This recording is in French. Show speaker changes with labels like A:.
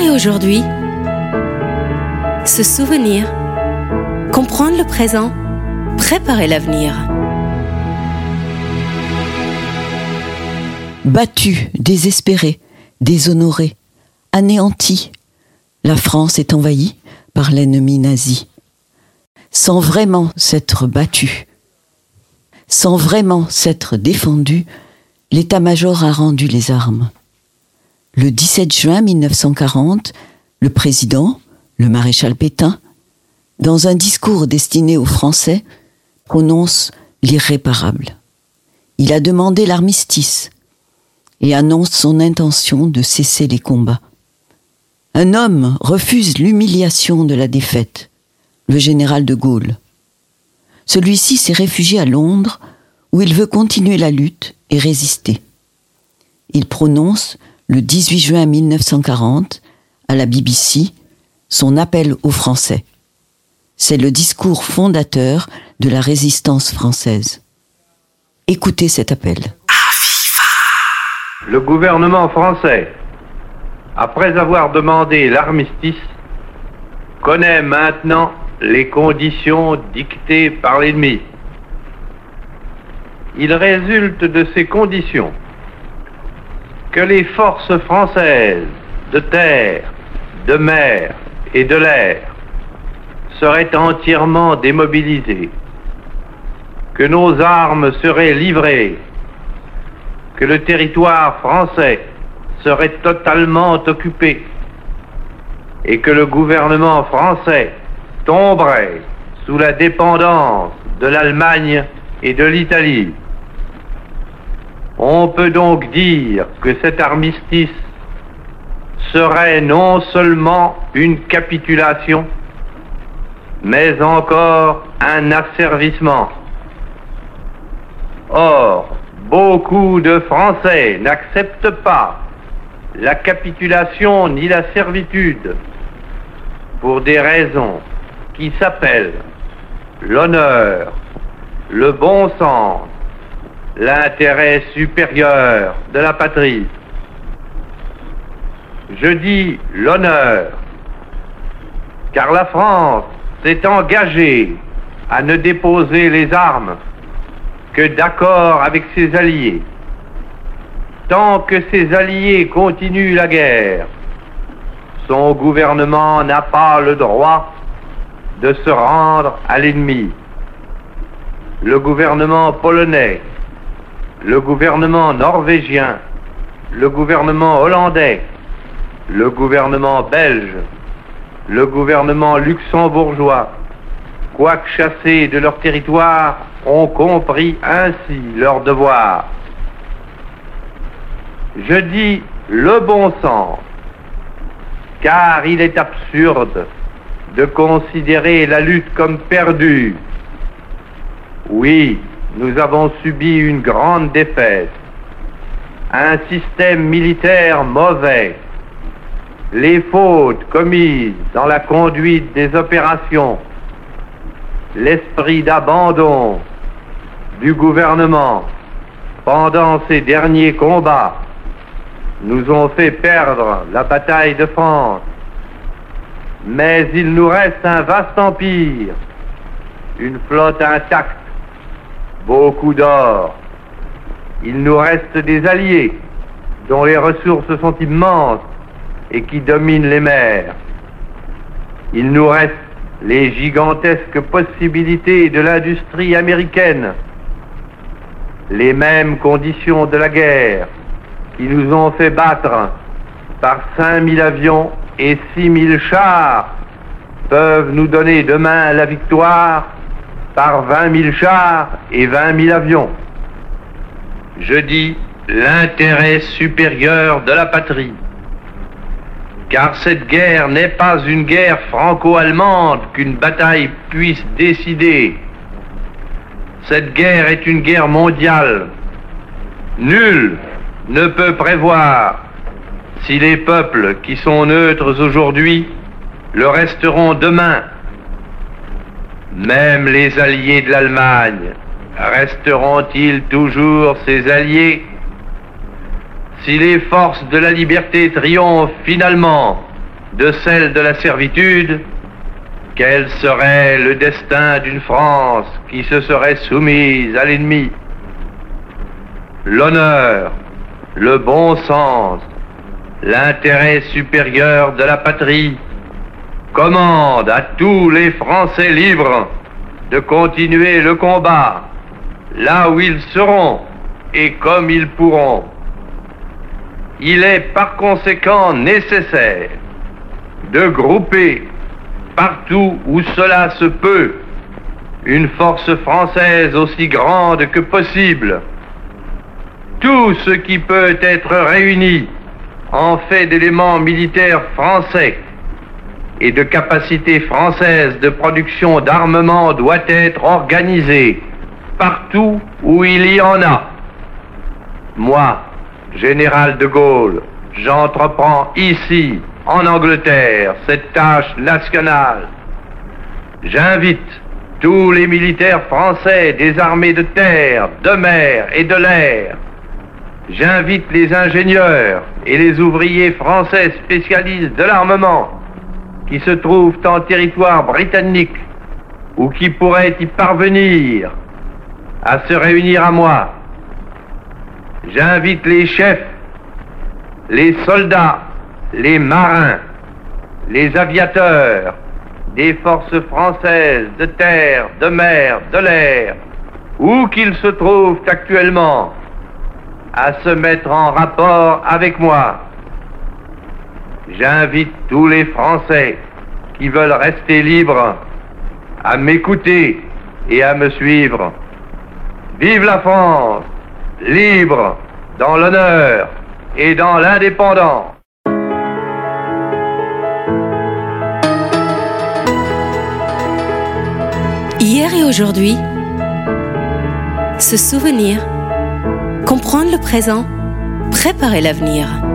A: Et aujourd'hui, se souvenir, comprendre le présent, préparer l'avenir.
B: Battu, désespéré, déshonoré, anéanti, la France est envahie par l'ennemi nazi. Sans vraiment s'être battu, sans vraiment s'être défendu, l'état-major a rendu les armes. Le 17 juin 1940, le président, le maréchal Pétain, dans un discours destiné aux Français, prononce l'irréparable. Il a demandé l'armistice et annonce son intention de cesser les combats. Un homme refuse l'humiliation de la défaite, le général de Gaulle. Celui-ci s'est réfugié à Londres où il veut continuer la lutte et résister. Il prononce le 18 juin 1940 à la BBC son appel aux Français. C'est le discours fondateur de la résistance française. Écoutez cet appel.
C: Le gouvernement français, après avoir demandé l'armistice, connaît maintenant les conditions dictées par l'ennemi. Il résulte de ces conditions que les forces françaises de terre, de mer et de l'air seraient entièrement démobilisées, que nos armes seraient livrées, que le territoire français serait totalement occupé et que le gouvernement français tomberait sous la dépendance de l'Allemagne et de l'Italie. On peut donc dire que cet armistice serait non seulement une capitulation, mais encore un asservissement. Or, beaucoup de Français n'acceptent pas la capitulation ni la servitude pour des raisons qui s'appellent l'honneur, le bon sens, l'intérêt supérieur de la patrie. Je dis l'honneur, car la France s'est engagée à ne déposer les armes que d'accord avec ses alliés. Tant que ses alliés continuent la guerre, son gouvernement n'a pas le droit de se rendre à l'ennemi. Le gouvernement polonais, le gouvernement norvégien, le gouvernement hollandais, le gouvernement belge, le gouvernement luxembourgeois, quoique chassés de leur territoire, ont compris ainsi leur devoir. Je dis le bon sens, car il est absurde de considérer la lutte comme perdue. Oui, nous avons subi une grande défaite, un système militaire mauvais, les fautes commises dans la conduite des opérations, l'esprit d'abandon du gouvernement pendant ces derniers combats nous ont fait perdre la bataille de France. Mais il nous reste un vaste empire, une flotte intacte, beaucoup d'or. Il nous reste des alliés dont les ressources sont immenses et qui dominent les mers. Il nous reste les gigantesques possibilités de l'industrie américaine, les mêmes conditions de la guerre qui nous ont fait battre par 5000 avions et 6000 chars peuvent nous donner demain la victoire par 20 000 chars et 20 000 avions. Je dis l'intérêt supérieur de la patrie. Car cette guerre n'est pas une guerre franco-allemande qu'une bataille puisse décider. Cette guerre est une guerre mondiale. Nul ne peut prévoir si les peuples qui sont neutres aujourd'hui le resteront demain même les alliés de l'Allemagne resteront-ils toujours ses alliés? Si les forces de la liberté triomphent finalement de celle de la servitude, quel serait le destin d'une France qui se serait soumise à l'ennemi? L'honneur, le bon sens, l'intérêt supérieur de la patrie commande à tous les Français libres de continuer le combat là où ils seront et comme ils pourront. Il est par conséquent nécessaire de grouper partout où cela se peut une force française aussi grande que possible. Tout ce qui peut être réuni en fait d'éléments militaires français et de capacités françaises de production d'armement doit être organisé partout où il y en a. Moi, général de Gaulle, j'entreprends ici, en Angleterre, cette tâche nationale. J'invite tous les militaires français des armées de terre, de mer et de l'air. J'invite les ingénieurs et les ouvriers français spécialistes de l'armement qui se trouvent en territoire britannique ou qui pourraient y parvenir à se réunir à moi. J'invite les chefs, les soldats, les marins, les aviateurs des forces françaises de terre, de mer, de l'air, où qu'ils se trouvent actuellement, à se mettre en rapport avec moi. J'invite tous les Français qui veulent rester libres à m'écouter et à me suivre. Vive la France, libre dans l'honneur et dans l'indépendance.
A: Hier et aujourd'hui, se souvenir, comprendre le présent, préparer l'avenir.